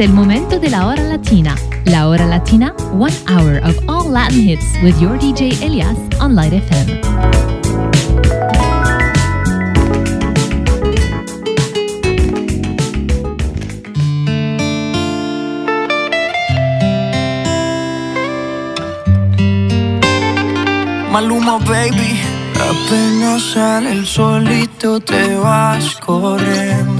El momento de la hora latina. La hora latina, one hour of all Latin hits with your DJ Elias on Light FM. Maluma, baby. Apenas sale el solito te vas corriendo.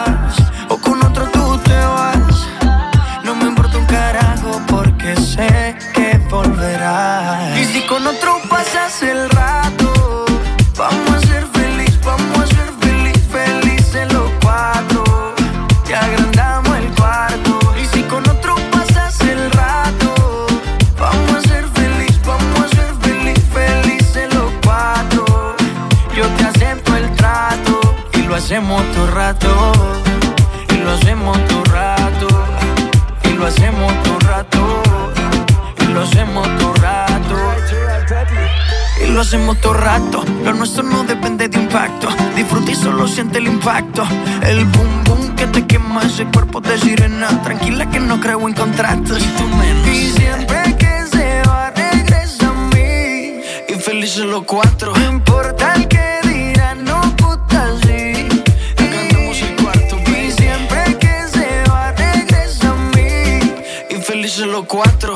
el lo hacemos todo rato. Lo nuestro no depende de impacto. Disfruta y solo siente el impacto. El boom boom que te quema ese cuerpo de sirena. Tranquila que no creo en contratos. Y tú menos. Y siempre que se va, regresa a mí. Y felices los cuatro. No importa el que dirán, no puta sí. Agrandamos el cuarto, Y siempre que se va, regresa a mí. Y felices los cuatro.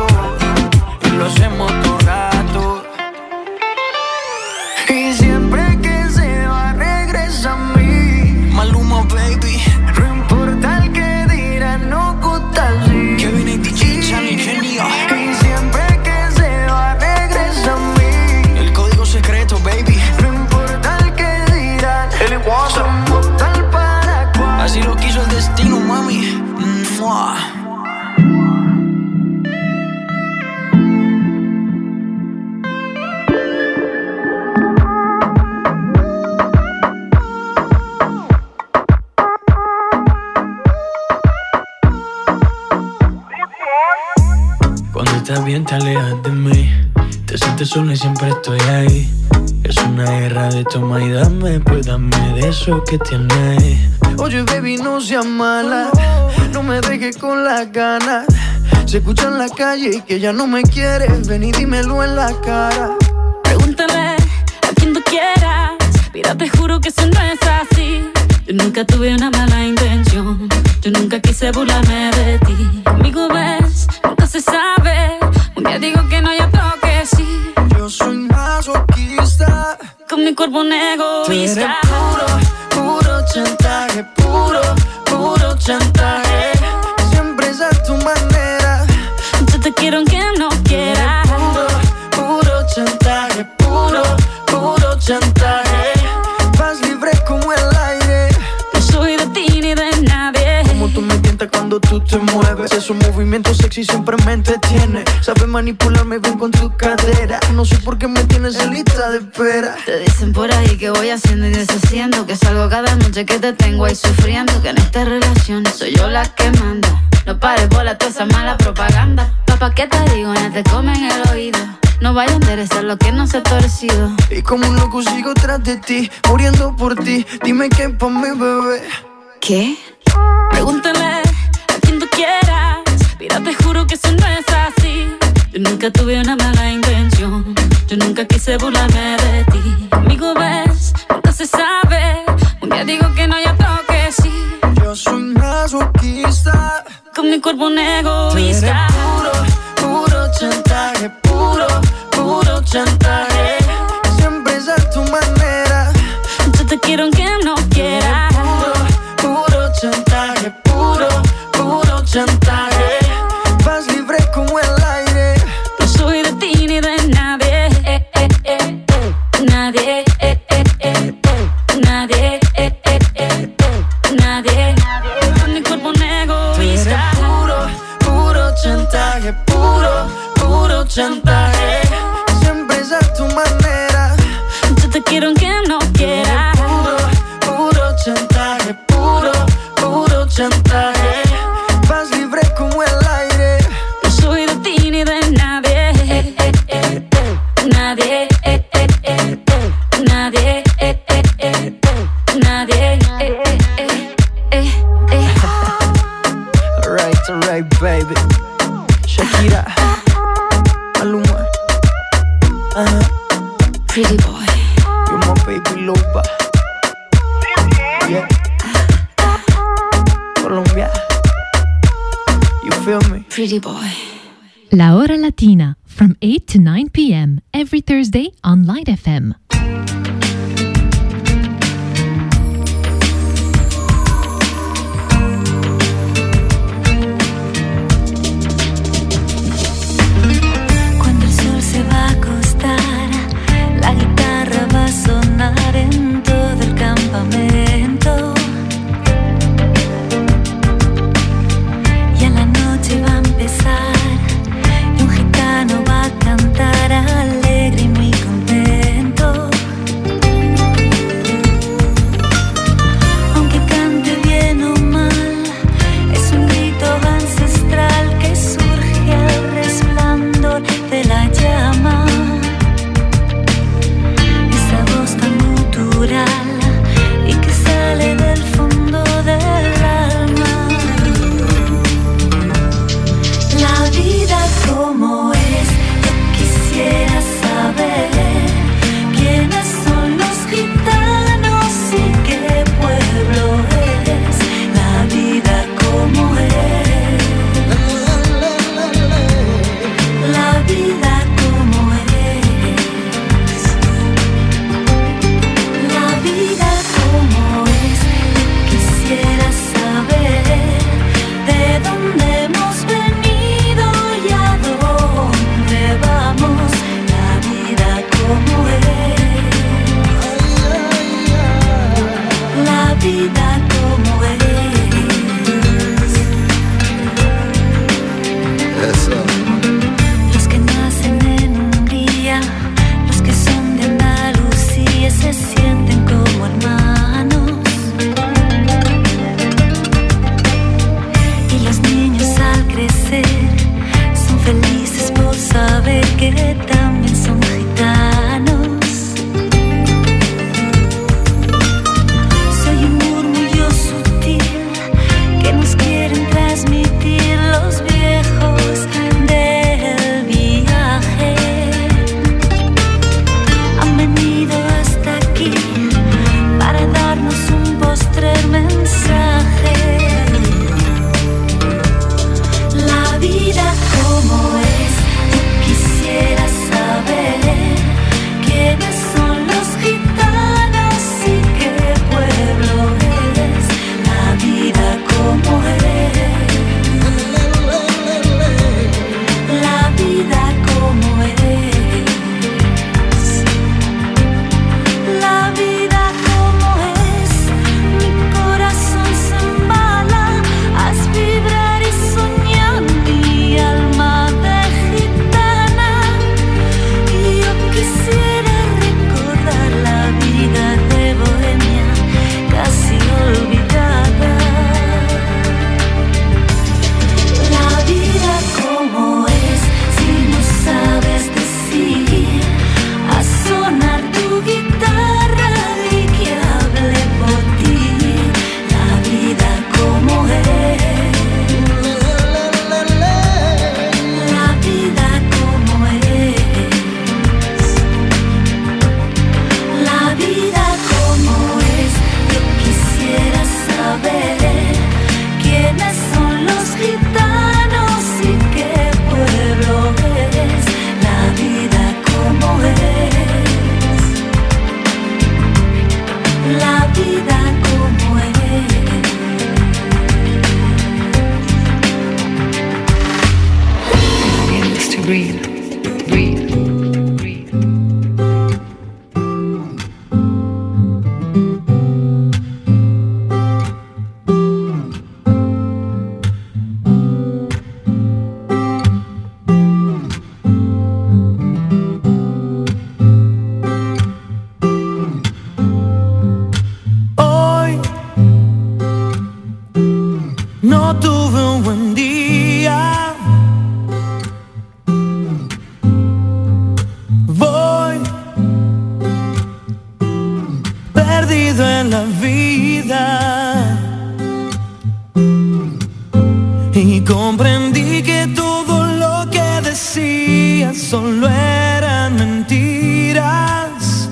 Sola y siempre estoy ahí Es una guerra de toma y dame Pues dame de eso que tienes Oye, baby, no seas mala. No me dejes con las ganas. Se escucha en la calle y que ya no me quieres. Ven y dímelo en la cara. Pregúntale a quien tú quieras. Mira, te juro que eso no es así. Yo nunca tuve una mala intención. Yo nunca quise burlarme de ti. Conmigo ves, nunca se sabe. Un día digo que no, y otro que sí. Yo soy masoquista. Con mi cuerpo un egoísta. puro, puro chantaje. Puro, puro chantaje. Siempre es a tu manera. Yo te quiero aunque no quieras. Puro, puro chantaje. Puro, puro chantaje. Tú te mueves. Esos movimientos sexy siempre me entretiene. Sabes manipularme bien con tu cadera. No sé por qué me tienes en lista de espera. Te dicen por ahí que voy haciendo y deshaciendo. Que salgo cada noche que te tengo ahí sufriendo. Que en esta relación soy yo la que manda. No pares bola toda esa mala propaganda. Papá, ¿qué te digo? Ya te comen el oído. No vaya a interesar lo que no se ha torcido. Y como un loco sigo tras de ti, muriendo por ti. Dime qué pa' mi bebé. ¿Qué? Pregúntale quien tú quieras. Mira, te juro que eso no es así. Yo nunca tuve una mala intención. Yo nunca quise burlarme de ti. Amigo, ves, nunca se sabe. Un día digo que no, ya toque sí. Yo soy masoquista. Con mi cuerpo un egoísta. solo eran mentiras.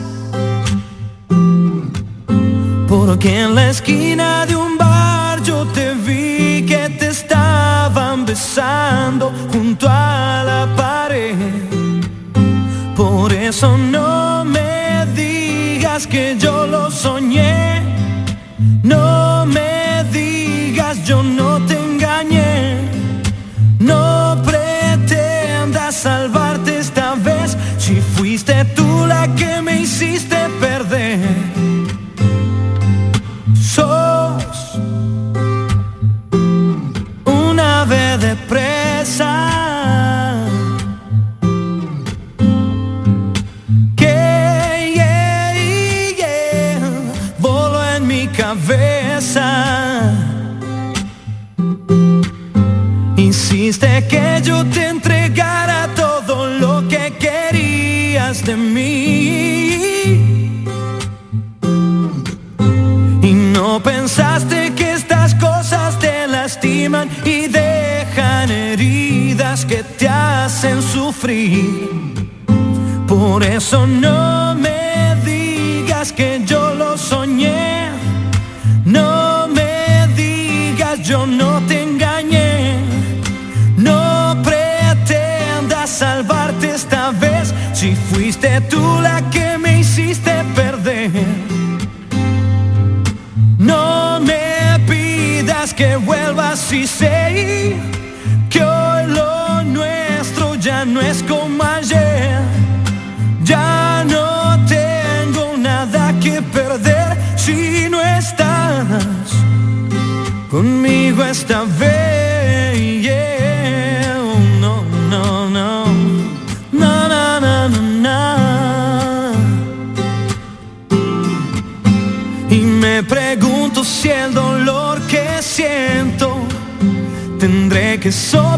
Porque en la esquina de un bar yo te vi que te estaban besando junto a la pared. Por eso no me digas que yo lo soñé no me digas que yo lo soñé. No me digas yo no te engañé. No pretendas salvarte esta vez si fuiste tú la que me hiciste perder. No me pidas que vuelvas y se esta vez. Yeah. Oh, no, no, no. No, no, no, no, no. Y me pregunto si el dolor que siento tendré que soportar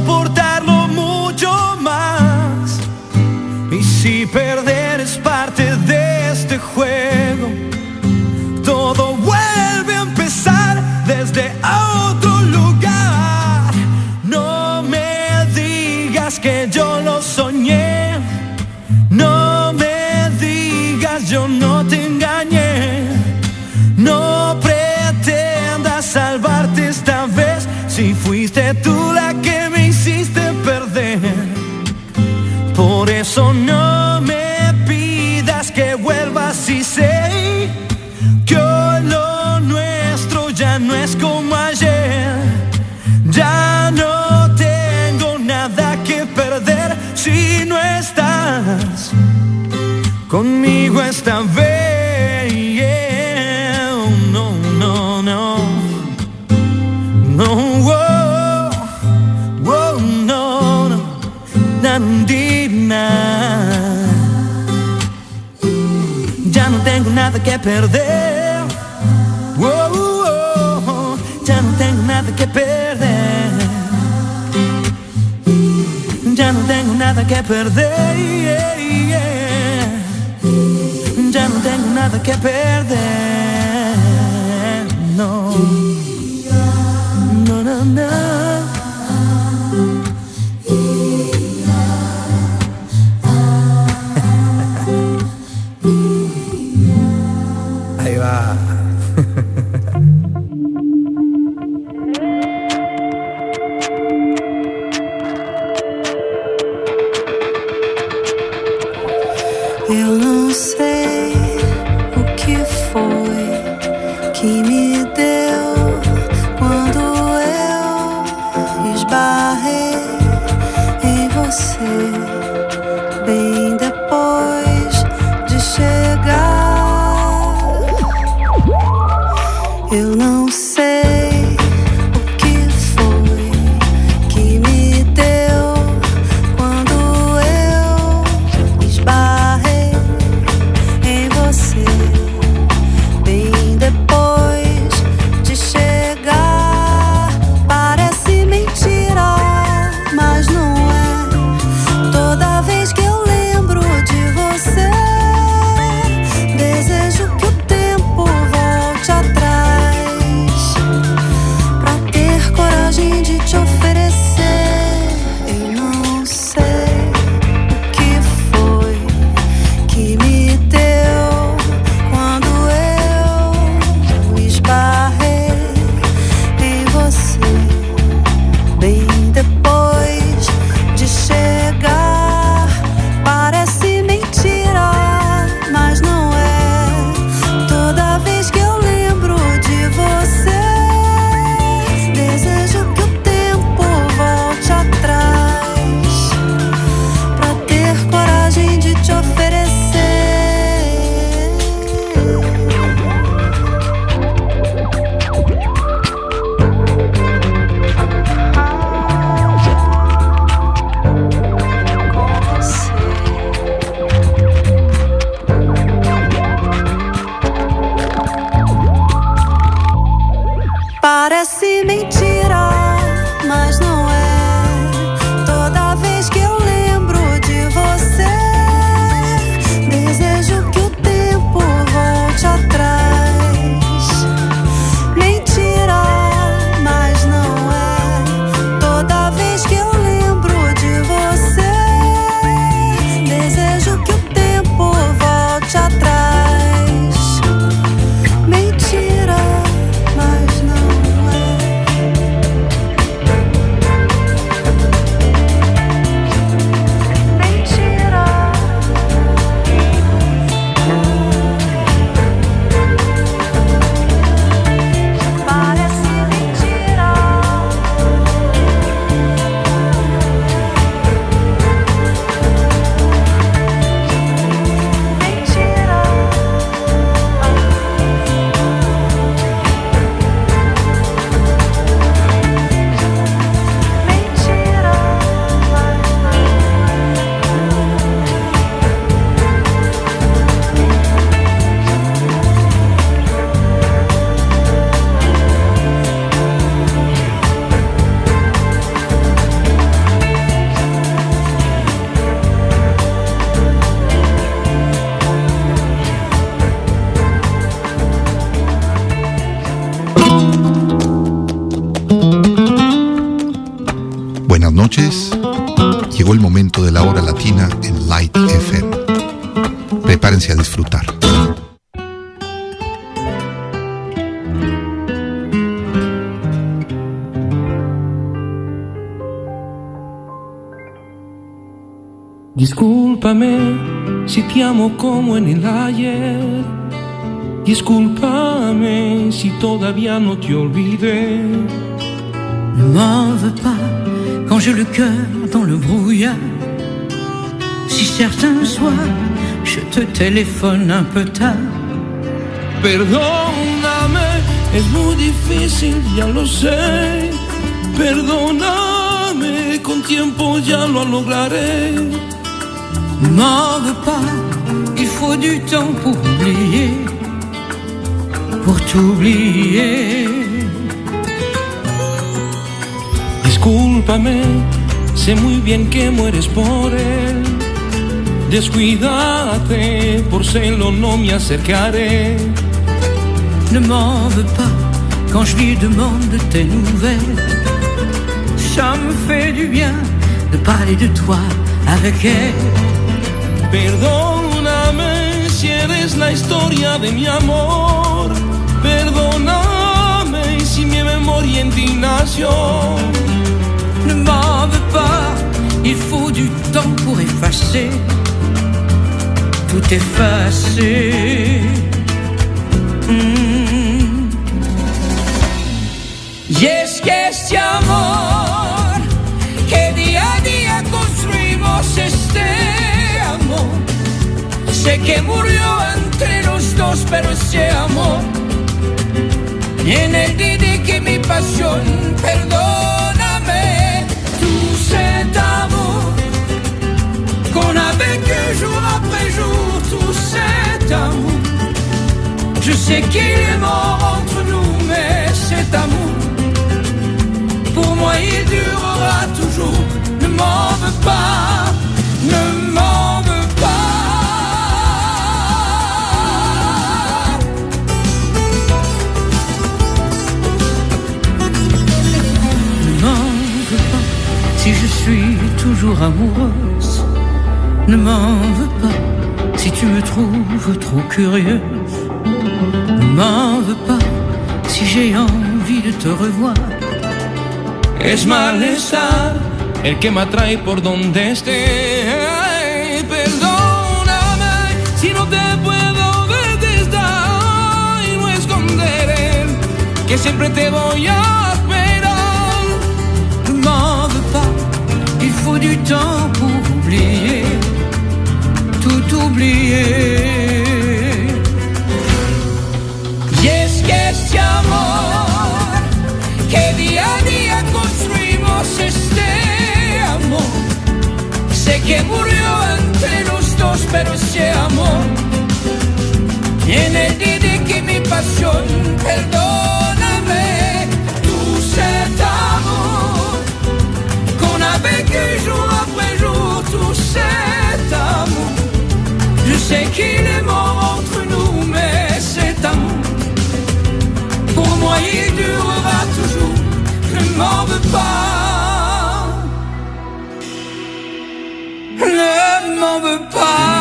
amo como en el ayer. Discúlpame si todavía no te olvidé. Ne m'en veux pas quand j'ai le cœur dans le brouillard. Si certains soirs je te téléphone un peu tard. Perdóname, es muy difícil, ya lo sé. Perdóname, con tiempo ya lo lograré. M'en veux pas, il faut du temps pour oublier, pour t'oublier. Discúlpame, sé muy bien que mueres por él Descuídate, por celo no me acercaré. Ne m'en veux pas quand je lui demande tes nouvelles. Ça me fait du bien de parler de toi avec elle. Perdóname si eres la historia de mi amor. Perdóname si mi mémoire en ti nació. Ne m'en veux pas, il faut du temps pour effacer. Tout effacer. Mm. Y es que este amor que día a día construimos es murió entre los dos, pero ese amor. Y en el día que mi pasión, perdóname, tout cet amour qu'on a vécu jour après jour, tout cet amour. Je sais qu'il est mort entre nous, mais cet amour, pour moi il durera toujours. Ne m'en veux pas, suis toujours amoureuse. Ne m'en veux pas si tu me trouves trop curieuse. Ne m'en veux pas si j'ai envie de te revoir. Es malestar el que me atrae por donde esté. Ay, Perdóname si no te puedo ver desde no esconderé que siempre te voy a du temps pour oublier, tout oublier. Y es que este amor que día a día construimos este amor, sé que murió entre los dos, pero ese amor tiene el día que mi pasión, perdóname, cet amour. Je sais qu'il est mort entre nous, mais cet amour, pour moi il durera toujours. Ne m'en veux pas, ne m'en veux pas.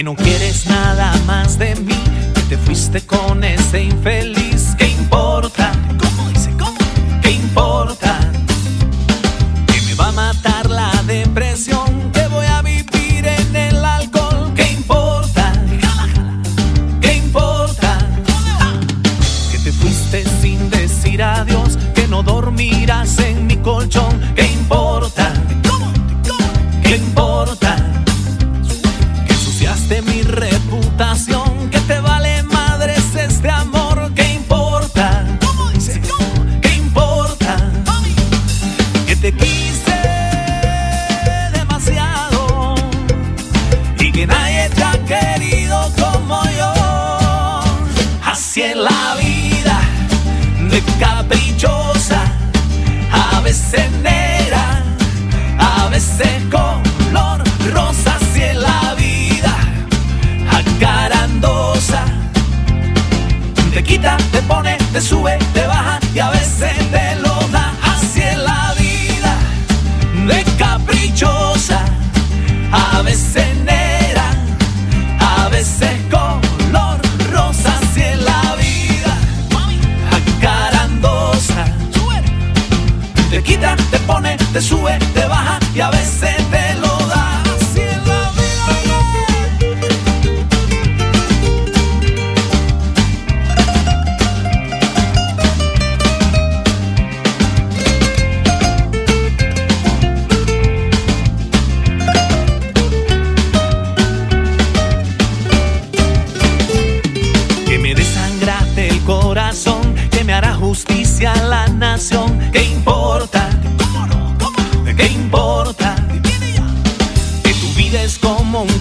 Que no quieres nada más de mí, que te fuiste con ese infeliz.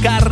Car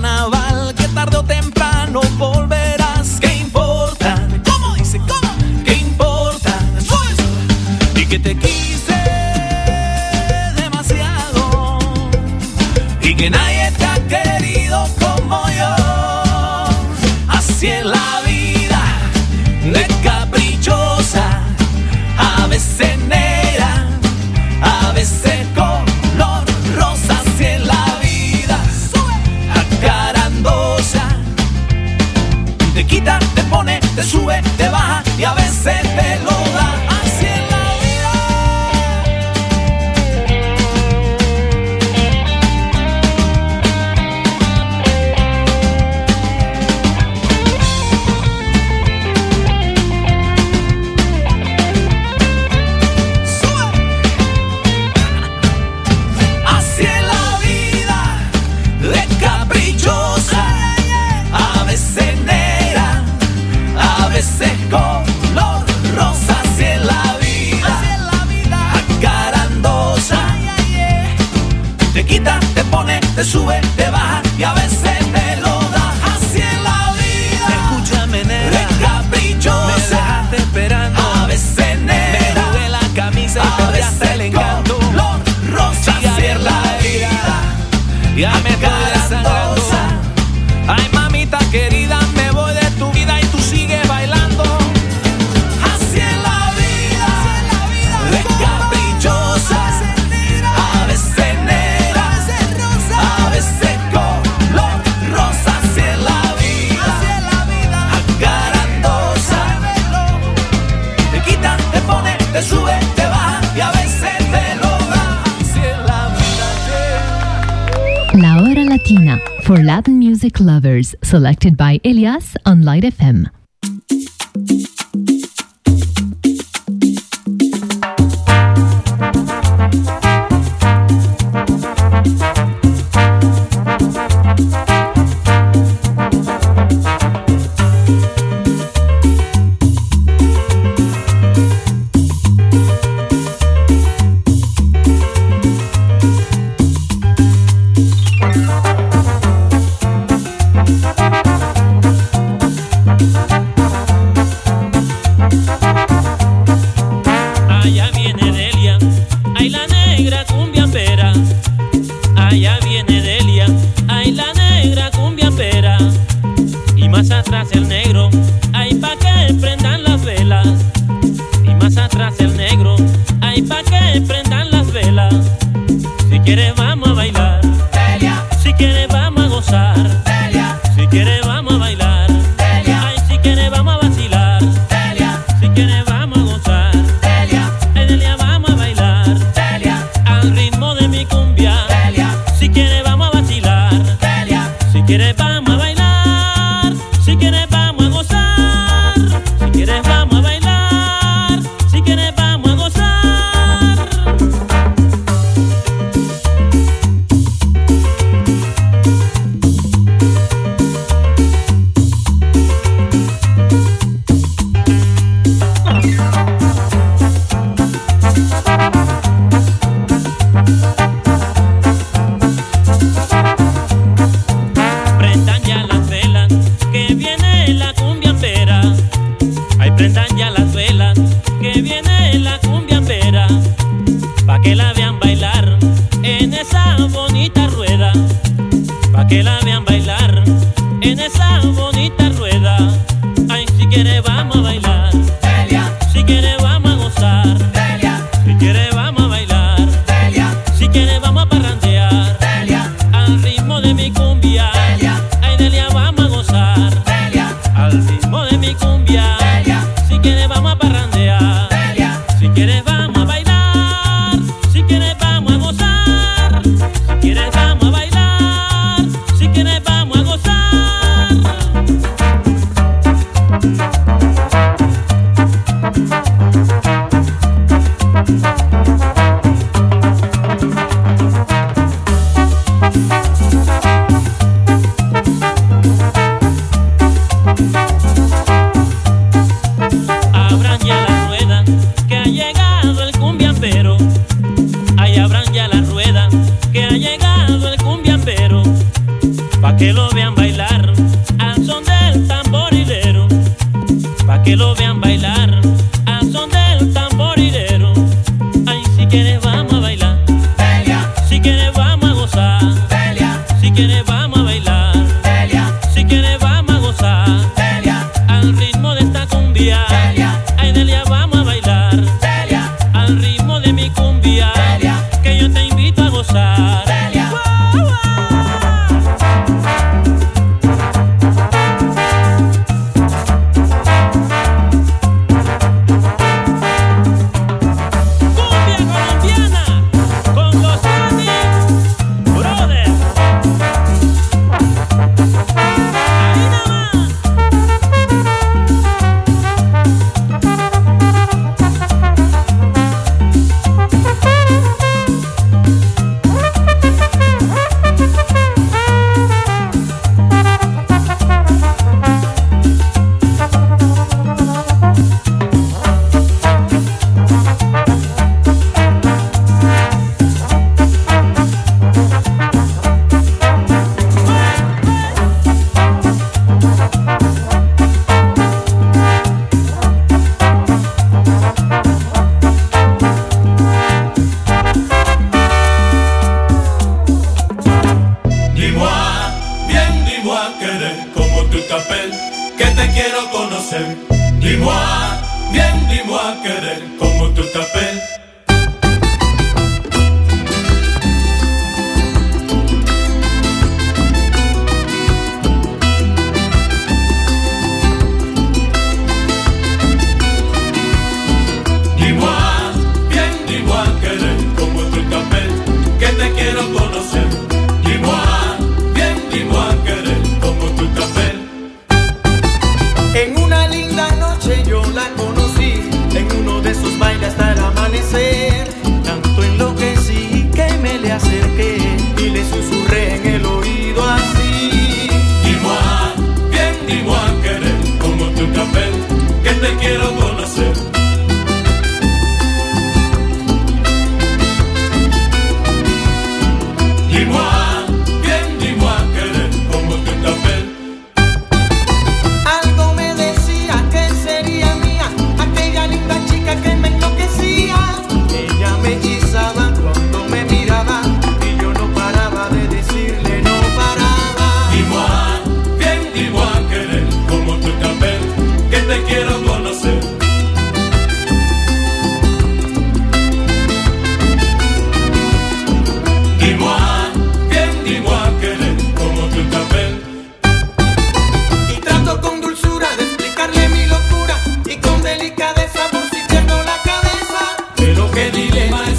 La Hora Latina for Latin music lovers, selected by Elias on Light FM.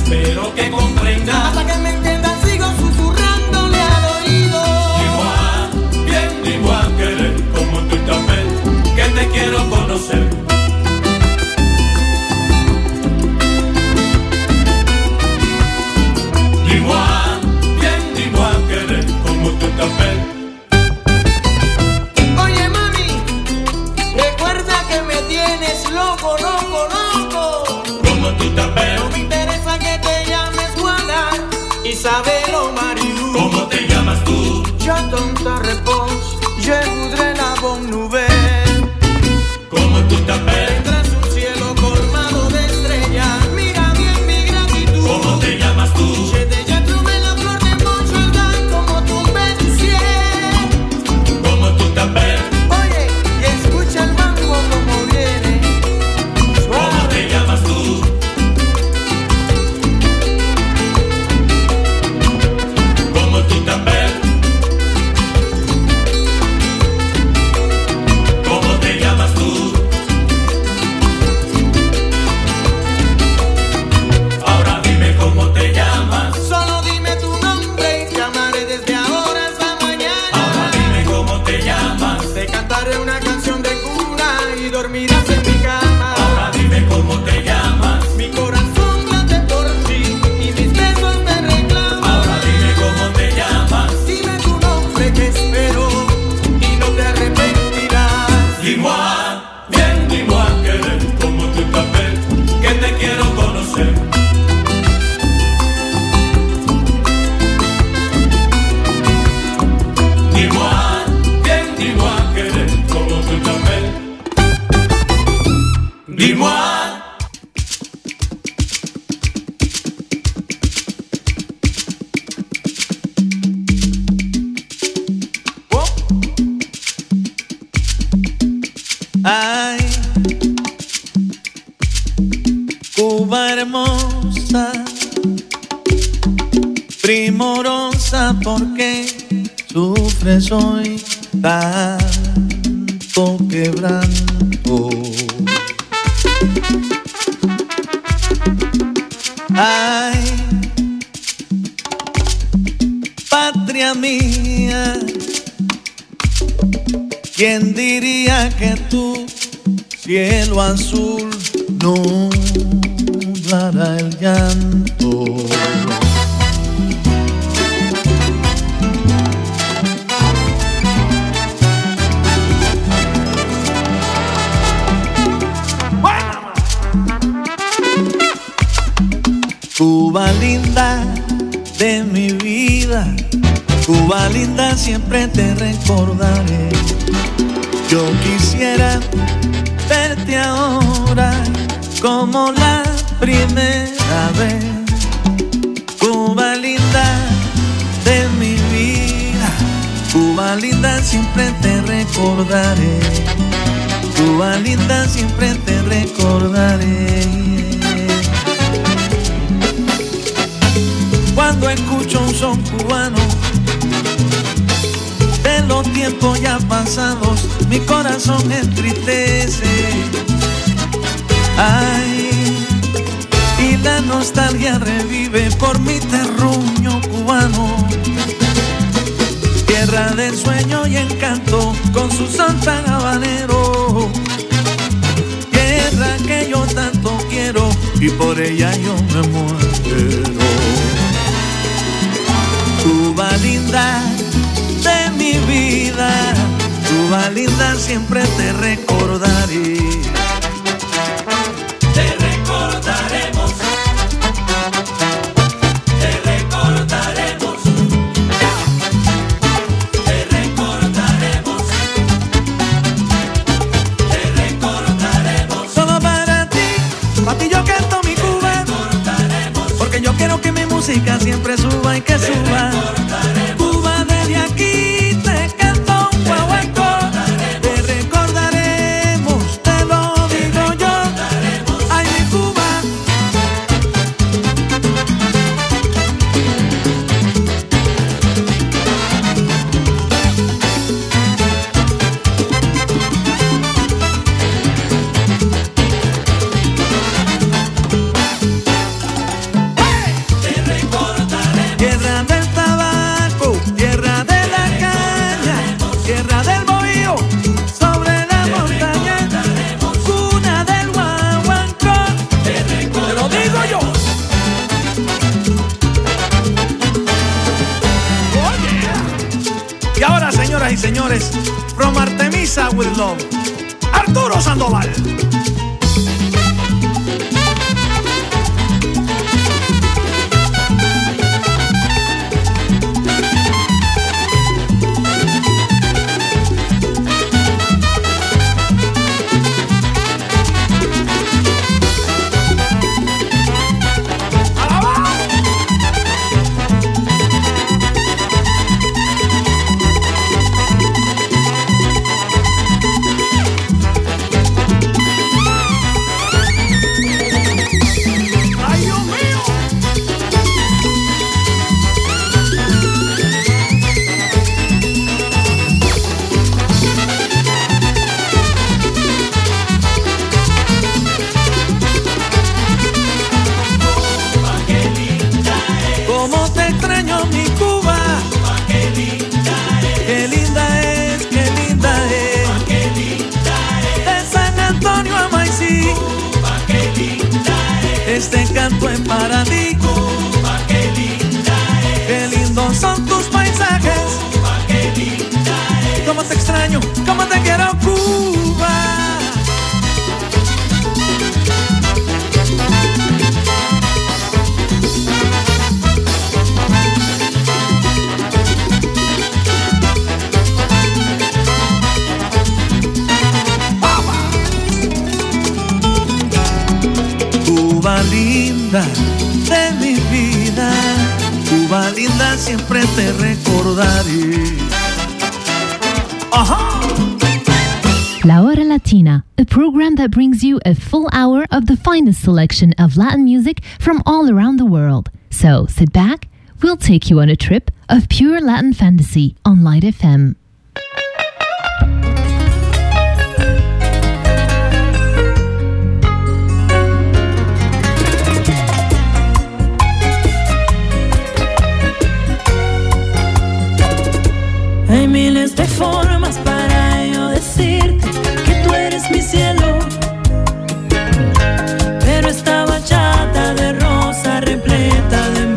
pero que hermosa, primorosa, porque sufres hoy tanto quebranto. Ay, patria mía, ¿quién diría que tú, cielo azul? siempre te recordaré. Te extraño, cómo te quiero Cuba. Cuba linda de mi vida, Cuba linda siempre te recordaré. Uh-huh. Ajá. La Hora Latina, a program that brings you a full hour of the finest selection of Latin music from all around the world. So sit back, we'll take you on a trip of pure Latin fantasy on Light FM. Hay miles de formas para yo decirte que tú eres mi cielo. Pero esta bachata de rosa repleta de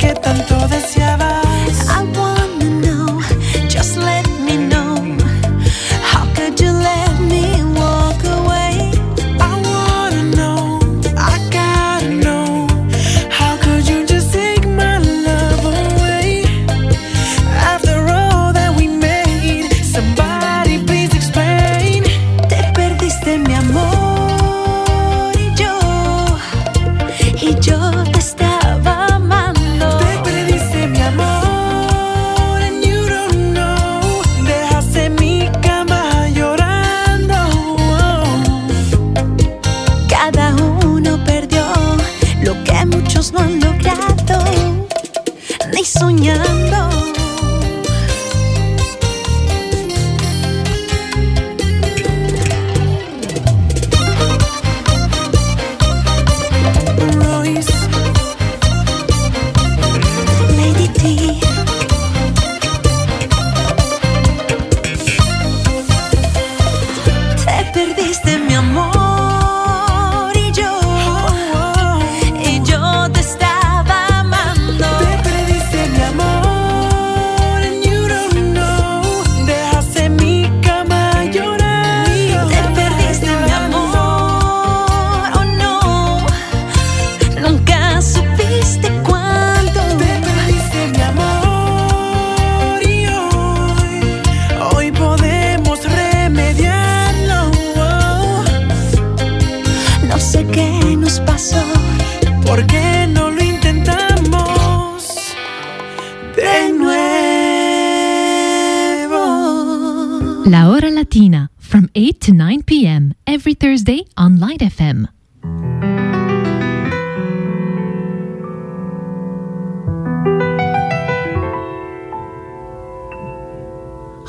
que tanto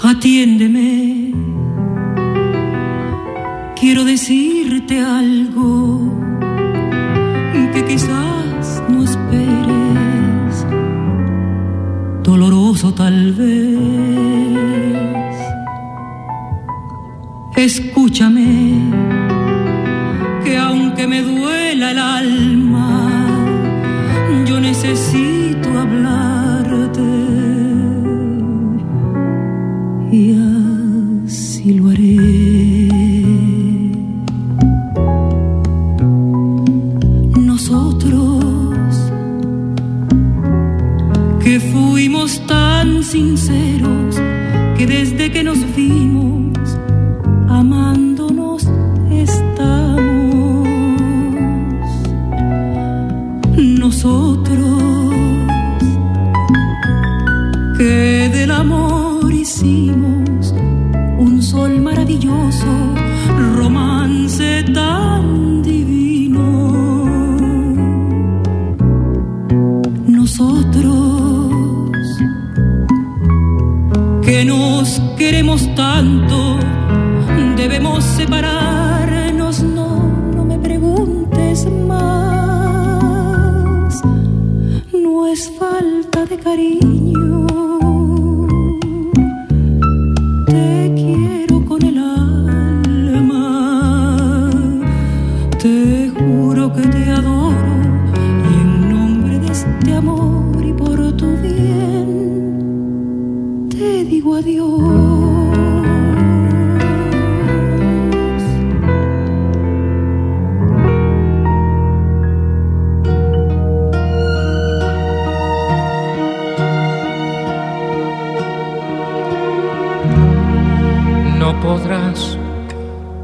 Atiéndeme, quiero decirte algo que quizás no esperes, doloroso tal vez. Escúchame, que aunque me duele, 心碎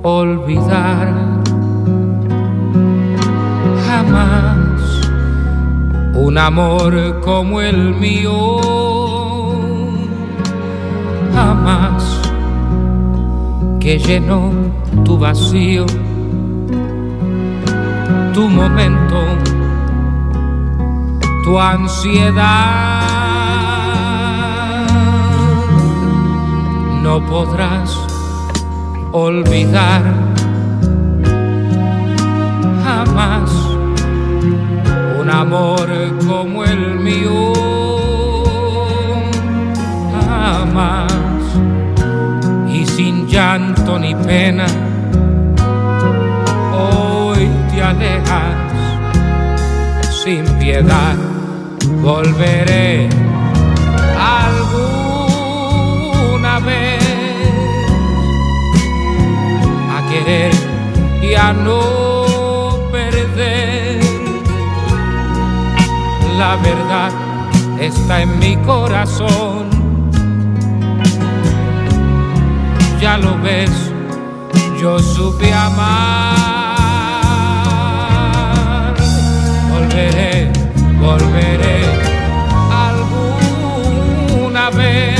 olvidar jamás un amor como el mío. Jamás que llenó tu vacío, tu momento, tu ansiedad. No podrás olvidar. Jamás un amor como el mío, jamás. Y sin llanto ni pena. Hoy te alejas sin piedad, volveré y a no perder. La verdad está en mi corazón. Ya lo ves, yo supe amar. Volveré, volveré alguna vez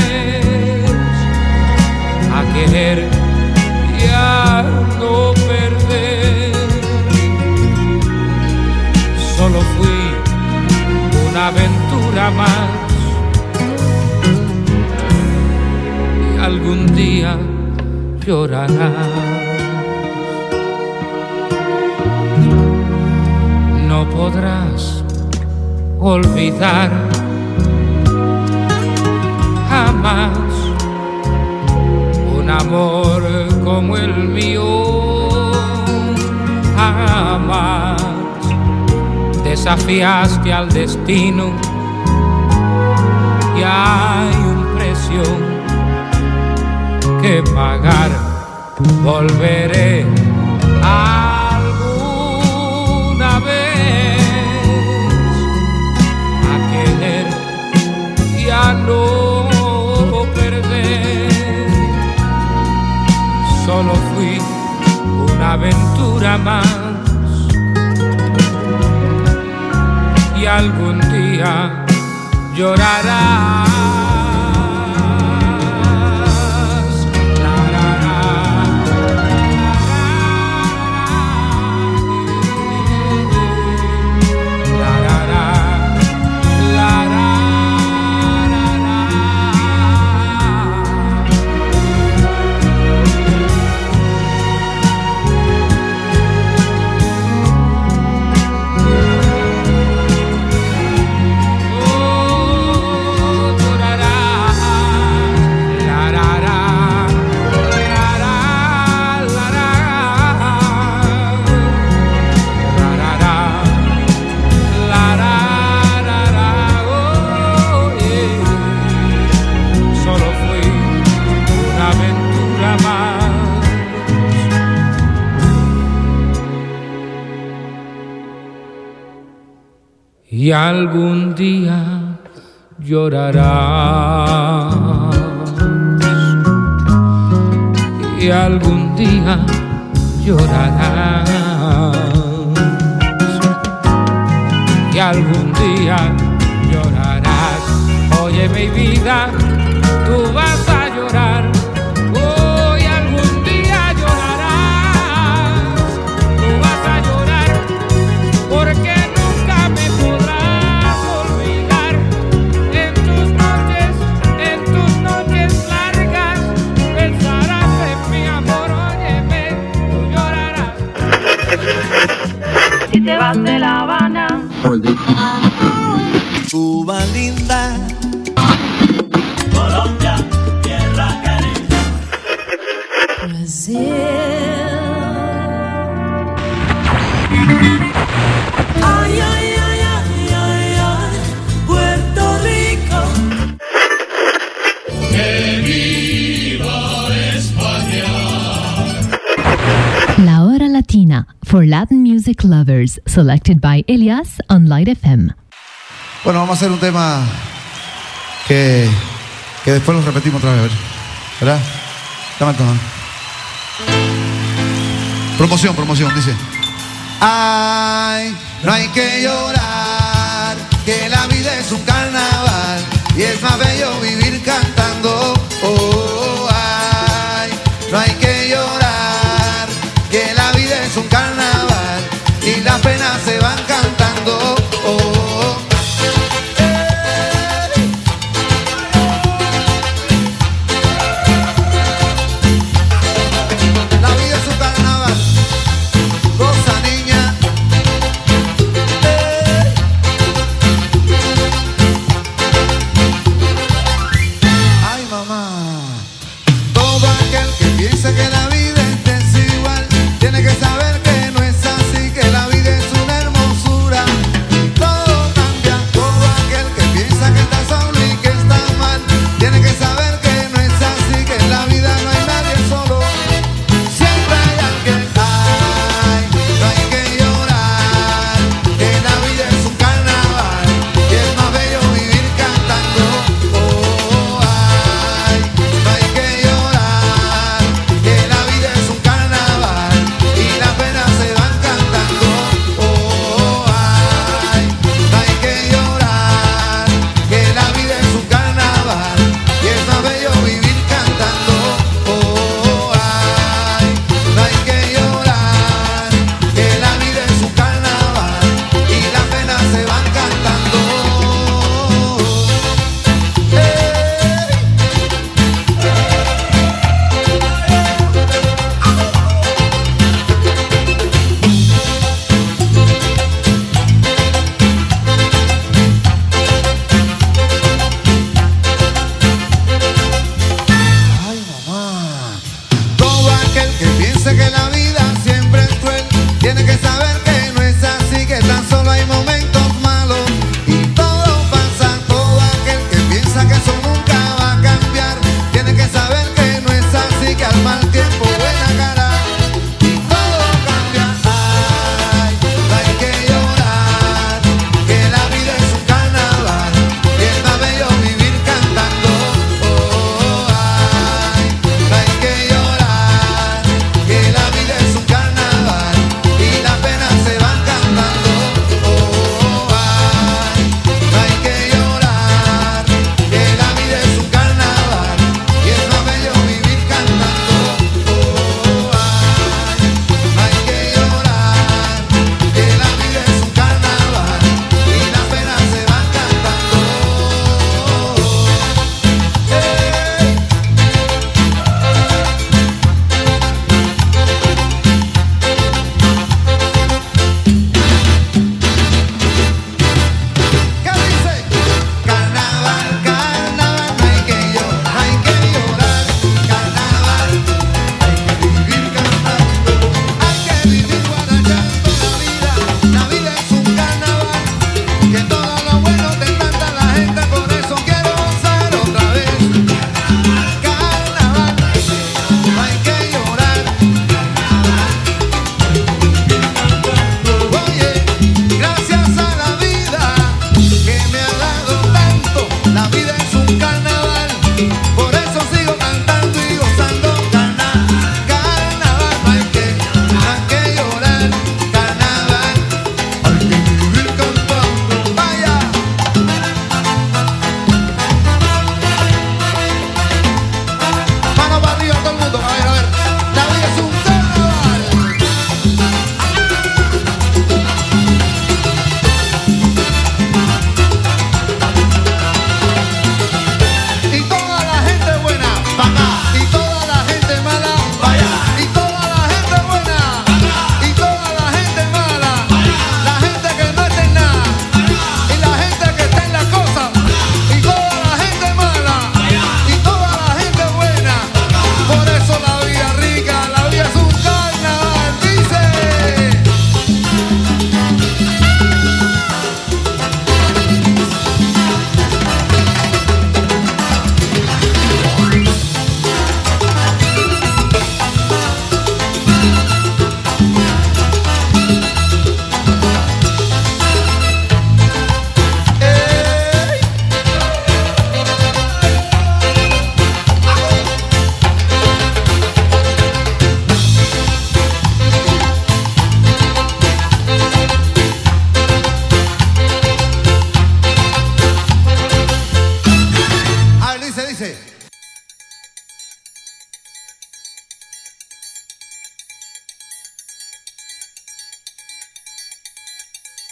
a querer aventura más y algún día llorarás. No podrás olvidar jamás un amor como el mío. Jamás desafiaste al destino y hay un precio que pagar. Volveré alguna vez a querer y a no perder. Solo fui una aventura más y algún día llorarás. Algún día llorarás. Y algún día llorarás. Y algún día llorarás. Oye mi vida, tú Latin music lovers, selected by Elias on Light FM. Bueno, vamos a hacer un tema que, que después lo repetimos otra vez. ¿verdad? Dame el tono. Promoción, promoción, dice. Ay, no hay que llorar, que la vida es un carnaval y es más bello vivir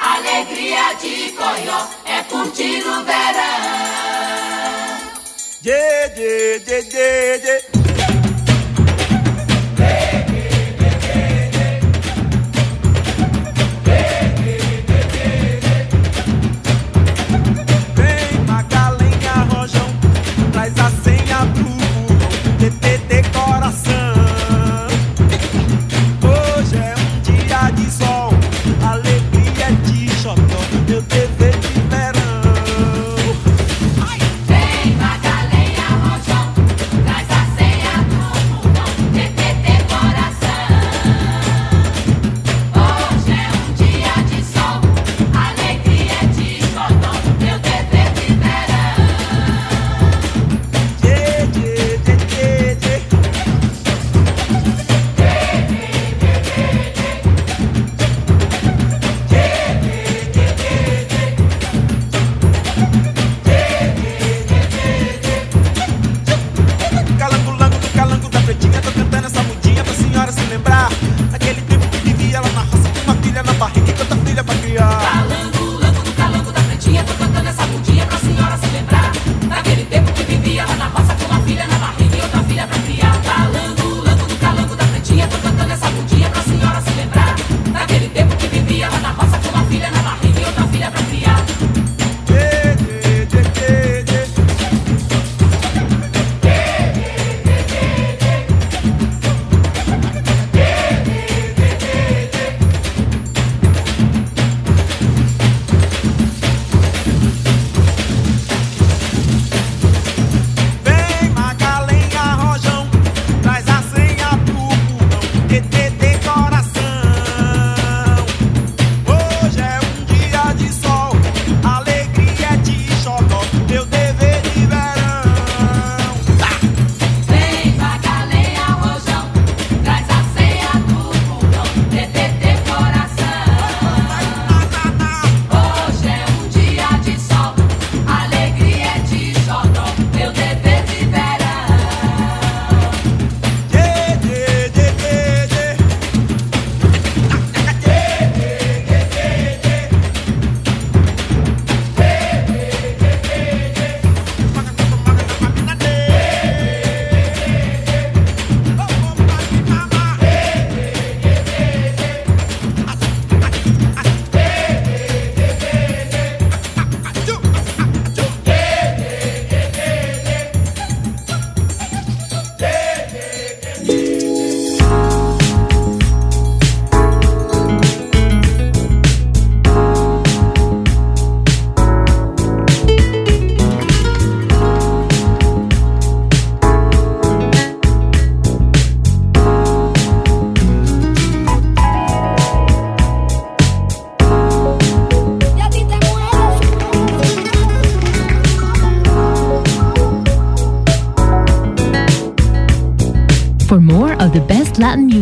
Alegria de Coió é curtir o verão. Yeah, yeah, yeah, yeah, yeah.